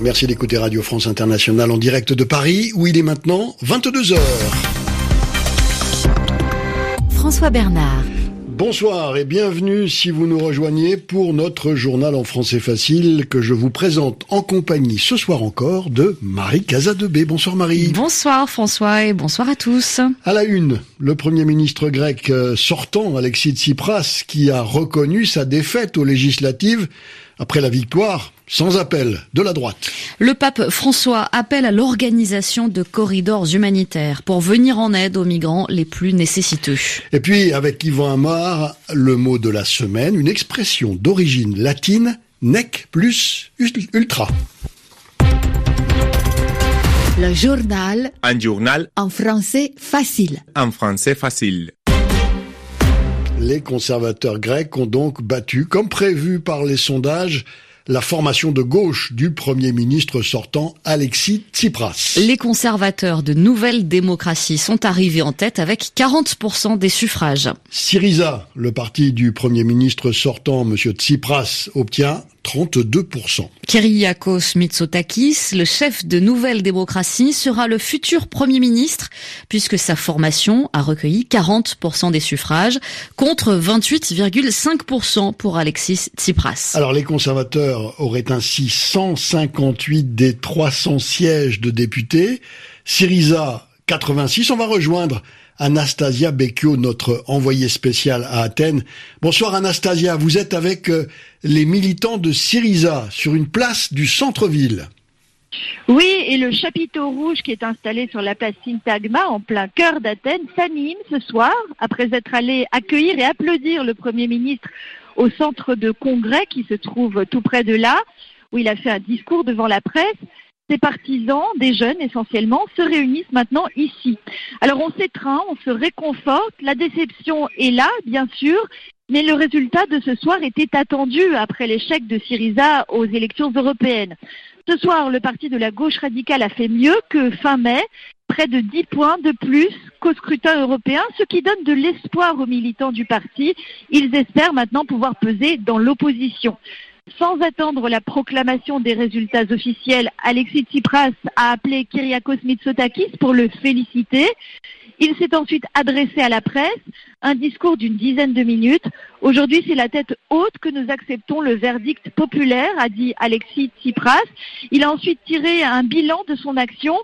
Merci d'écouter Radio France Internationale en direct de Paris, où il est maintenant 22 heures. François Bernard. Bonsoir et bienvenue si vous nous rejoignez pour notre journal en français facile que je vous présente en compagnie ce soir encore de Marie Casadebé. Bonsoir Marie. Bonsoir François et bonsoir à tous. À la une, le premier ministre grec euh, sortant, Alexis Tsipras, qui a reconnu sa défaite aux législatives après la victoire sans appel de la droite. Le pape François appelle à l'organisation de corridors humanitaires pour venir en aide aux migrants les plus nécessiteux. Et puis, avec Yvan Amar, le mot de la semaine, une expression d'origine latine, nec plus ultra. Le journal. Un journal. En français facile. En français facile. Les conservateurs grecs ont donc battu, comme prévu par les sondages, la formation de gauche du Premier ministre sortant Alexis Tsipras. Les conservateurs de Nouvelle Démocratie sont arrivés en tête avec 40% des suffrages. Syriza, le parti du Premier ministre sortant, M. Tsipras, obtient 32%. Kyriakos Mitsotakis, le chef de Nouvelle Démocratie, sera le futur Premier ministre puisque sa formation a recueilli 40% des suffrages contre 28,5% pour Alexis Tsipras. Alors les conservateurs auraient ainsi 158 des 300 sièges de députés, Syriza 86. On va rejoindre Anastasia Becchio, notre envoyée spéciale à Athènes. Bonsoir Anastasia, vous êtes avec euh, les militants de Syriza sur une place du centre-ville. Oui, et le chapiteau rouge qui est installé sur la place Syntagma, en plein cœur d'Athènes, s'anime ce soir, après être allé accueillir et applaudir le Premier ministre au centre de congrès qui se trouve tout près de là, où il a fait un discours devant la presse. Ces partisans, des jeunes essentiellement, se réunissent maintenant ici. Alors on s'étreint, on se réconforte, la déception est là, bien sûr, mais le résultat de ce soir était attendu après l'échec de Syriza aux élections européennes. Ce soir, le parti de la gauche radicale a fait mieux que fin mai, près de 10 points de plus qu'au scrutin européen, ce qui donne de l'espoir aux militants du parti. Ils espèrent maintenant pouvoir peser dans l'opposition. Sans attendre la proclamation des résultats officiels, Alexis Tsipras a appelé Kyriakos Mitsotakis pour le féliciter. Il s'est ensuite adressé à la presse, un discours d'une dizaine de minutes. Aujourd'hui, c'est la tête haute que nous acceptons le verdict populaire, a dit Alexis Tsipras. Il a ensuite tiré un bilan de son action.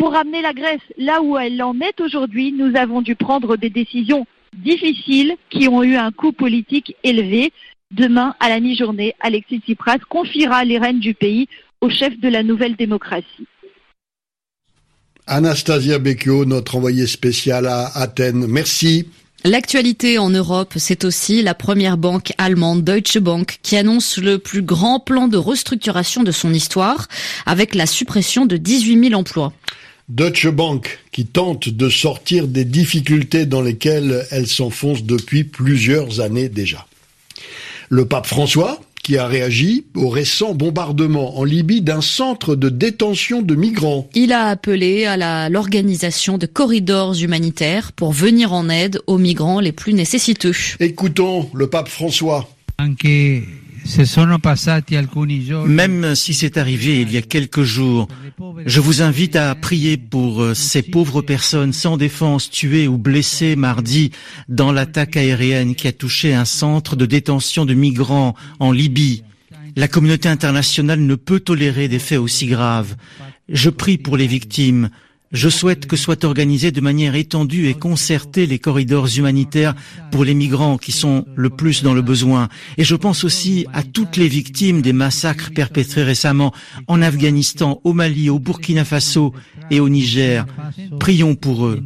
Pour ramener la Grèce là où elle en est aujourd'hui, nous avons dû prendre des décisions difficiles qui ont eu un coût politique élevé. Demain, à la mi-journée, Alexis Tsipras confiera les rênes du pays au chef de la nouvelle démocratie. Anastasia Becchio, notre envoyée spéciale à Athènes. Merci. L'actualité en Europe, c'est aussi la première banque allemande Deutsche Bank qui annonce le plus grand plan de restructuration de son histoire avec la suppression de 18 000 emplois. Deutsche Bank qui tente de sortir des difficultés dans lesquelles elle s'enfonce depuis plusieurs années déjà. Le pape François, qui a réagi au récent bombardement en Libye d'un centre de détention de migrants. Il a appelé à l'organisation de corridors humanitaires pour venir en aide aux migrants les plus nécessiteux. Écoutons le pape François. Même si c'est arrivé il y a quelques jours, je vous invite à prier pour euh, ces pauvres personnes sans défense tuées ou blessées mardi dans l'attaque aérienne qui a touché un centre de détention de migrants en Libye. La communauté internationale ne peut tolérer des faits aussi graves. Je prie pour les victimes. Je souhaite que soient organisés de manière étendue et concertée les corridors humanitaires pour les migrants qui sont le plus dans le besoin. Et je pense aussi à toutes les victimes des massacres perpétrés récemment en Afghanistan, au Mali, au Burkina Faso et au Niger. Prions pour eux.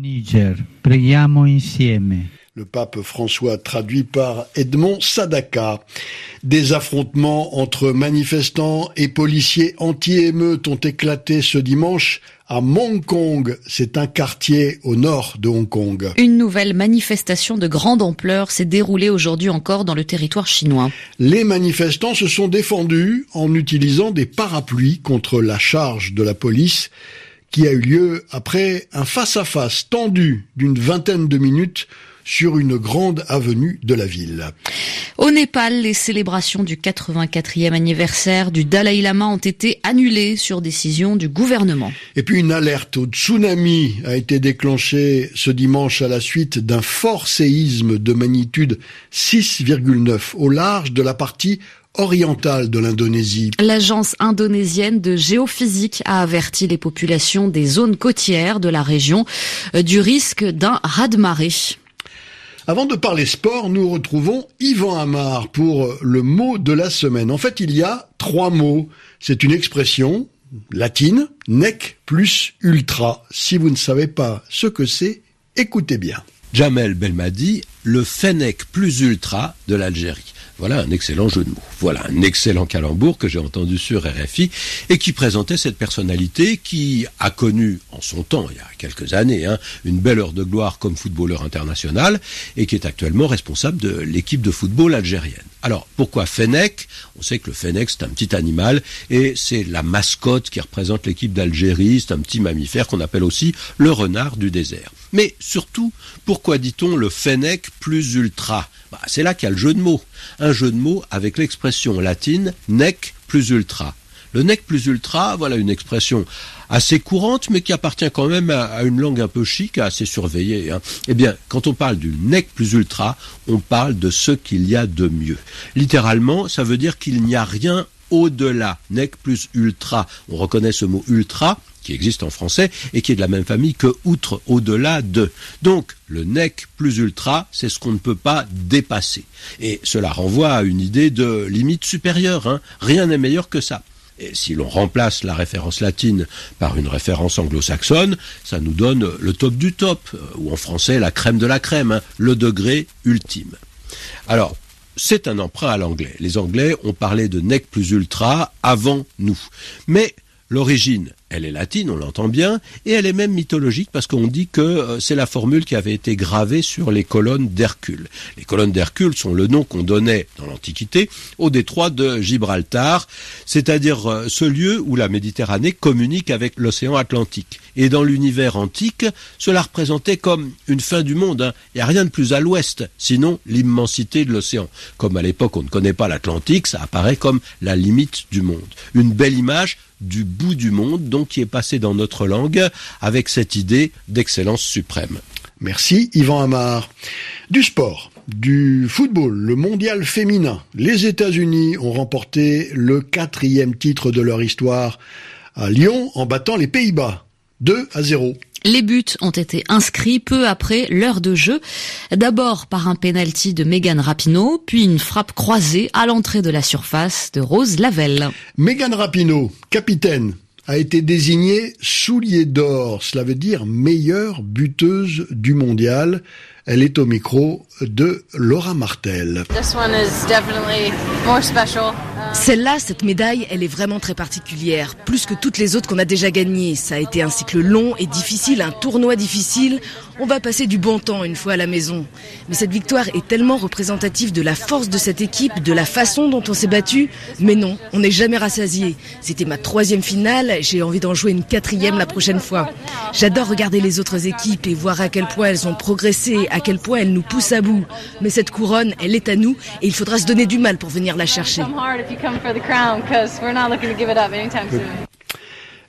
Le pape François traduit par Edmond Sadaka. Des affrontements entre manifestants et policiers anti-émeutes ont éclaté ce dimanche à Hong Kong. C'est un quartier au nord de Hong Kong. Une nouvelle manifestation de grande ampleur s'est déroulée aujourd'hui encore dans le territoire chinois. Les manifestants se sont défendus en utilisant des parapluies contre la charge de la police qui a eu lieu après un face-à-face tendu d'une vingtaine de minutes sur une grande avenue de la ville. Au Népal, les célébrations du 84e anniversaire du Dalai Lama ont été annulées sur décision du gouvernement. Et puis une alerte au tsunami a été déclenchée ce dimanche à la suite d'un fort séisme de magnitude 6,9 au large de la partie orientale de l'Indonésie. L'agence indonésienne de géophysique a averti les populations des zones côtières de la région euh, du risque d'un raz-de-marée. Avant de parler sport, nous retrouvons Yvan Amar pour le mot de la semaine. En fait, il y a trois mots. C'est une expression latine, nec plus ultra. Si vous ne savez pas ce que c'est, écoutez bien. Jamel Belmadi, le Fennec plus ultra de l'Algérie. Voilà un excellent jeu de mots. Voilà un excellent calembour que j'ai entendu sur RFI et qui présentait cette personnalité qui a connu en son temps, il y a quelques années, hein, une belle heure de gloire comme footballeur international et qui est actuellement responsable de l'équipe de football algérienne. Alors, pourquoi Fennec? On sait que le Fennec, c'est un petit animal et c'est la mascotte qui représente l'équipe d'Algérie. C'est un petit mammifère qu'on appelle aussi le renard du désert. Mais surtout, pourquoi dit-on le Fennec plus ultra? Bah, C'est là qu'il y a le jeu de mots. Un jeu de mots avec l'expression latine nec plus ultra. Le nec plus ultra, voilà une expression assez courante, mais qui appartient quand même à, une langue un peu chic, assez surveillée. Hein. Eh bien, quand on parle du nec plus ultra, on parle de ce qu'il y a de mieux. Littéralement, ça veut dire qu'il n'y a rien au-delà. Nec plus ultra. On reconnaît ce mot ultra qui existe en français et qui est de la même famille que outre, au-delà de. Donc, le nec plus ultra, c'est ce qu'on ne peut pas dépasser. Et cela renvoie à une idée de limite supérieure. Hein. Rien n'est meilleur que ça. Si l'on remplace la référence latine par une référence anglo-saxonne, ça nous donne le top du top, euh, ou en français la crème de la crème, hein, le degré ultime. Alors, c'est un emprunt à l'anglais. Les Anglais ont parlé de nec plus ultra avant nous. Mais l'origine elle est latine, on l'entend bien, et elle est même mythologique parce qu'on dit que euh, c'est la formule qui avait été gravée sur les colonnes d'Hercule. Les colonnes d'Hercule sont le nom qu'on donnait dans l'Antiquité au détroit de Gibraltar, c'est-à-dire euh, ce lieu où la Méditerranée communique avec l'océan Atlantique. Et dans l'univers antique, cela représentait comme une fin du monde. Hein. Il n'y a rien de plus à l'ouest, sinon l'immensité de l'océan. Comme à l'époque on ne connaît pas l'Atlantique, ça apparaît comme la limite du monde. Une belle image du bout du monde, donc qui est passé dans notre langue avec cette idée d'excellence suprême. Merci Yvan Amar. Du sport, du football, le mondial féminin. Les États-Unis ont remporté le quatrième titre de leur histoire à Lyon en battant les Pays-Bas. 2 à 0. Les buts ont été inscrits peu après l'heure de jeu. D'abord par un penalty de Megan Rapinoe, puis une frappe croisée à l'entrée de la surface de Rose Lavelle. Megan Rapinoe, capitaine, a été désignée soulier d'or. Cela veut dire meilleure buteuse du mondial. Elle est au micro de Laura Martel. Celle-là, cette médaille, elle est vraiment très particulière, plus que toutes les autres qu'on a déjà gagnées. Ça a été un cycle long et difficile, un tournoi difficile. On va passer du bon temps une fois à la maison. Mais cette victoire est tellement représentative de la force de cette équipe, de la façon dont on s'est battu. Mais non, on n'est jamais rassasié. C'était ma troisième finale, j'ai envie d'en jouer une quatrième la prochaine fois. J'adore regarder les autres équipes et voir à quel point elles ont progressé, à quel point elles nous poussent à bout. Mais cette couronne, elle est à nous et il faudra se donner du mal pour venir la chercher.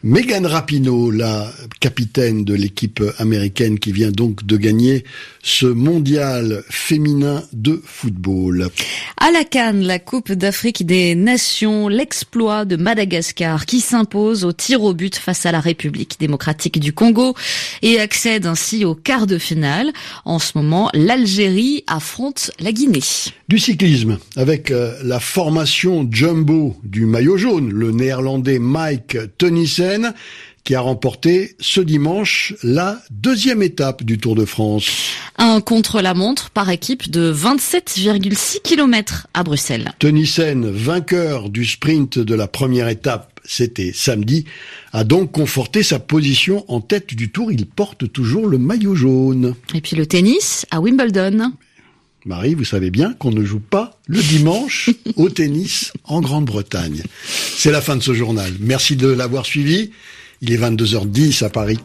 Megan Rapinoe, la capitaine de l'équipe américaine qui vient donc de gagner ce mondial féminin de football. À la Cannes, la Coupe d'Afrique des Nations, l'exploit de Madagascar qui s'impose au tir au but face à la République démocratique du Congo et accède ainsi au quart de finale. En ce moment, l'Algérie affronte la Guinée. Du cyclisme avec euh, la formation jumbo du maillot jaune, le néerlandais Mike Tennyson qui a remporté ce dimanche la deuxième étape du Tour de France. Un contre-la-montre par équipe de 27,6 km à Bruxelles. Tonissen, vainqueur du sprint de la première étape, c'était samedi, a donc conforté sa position en tête du Tour. Il porte toujours le maillot jaune. Et puis le tennis à Wimbledon. Marie, vous savez bien qu'on ne joue pas le dimanche au tennis en Grande-Bretagne. C'est la fin de ce journal. Merci de l'avoir suivi. Il est 22h10 à Paris.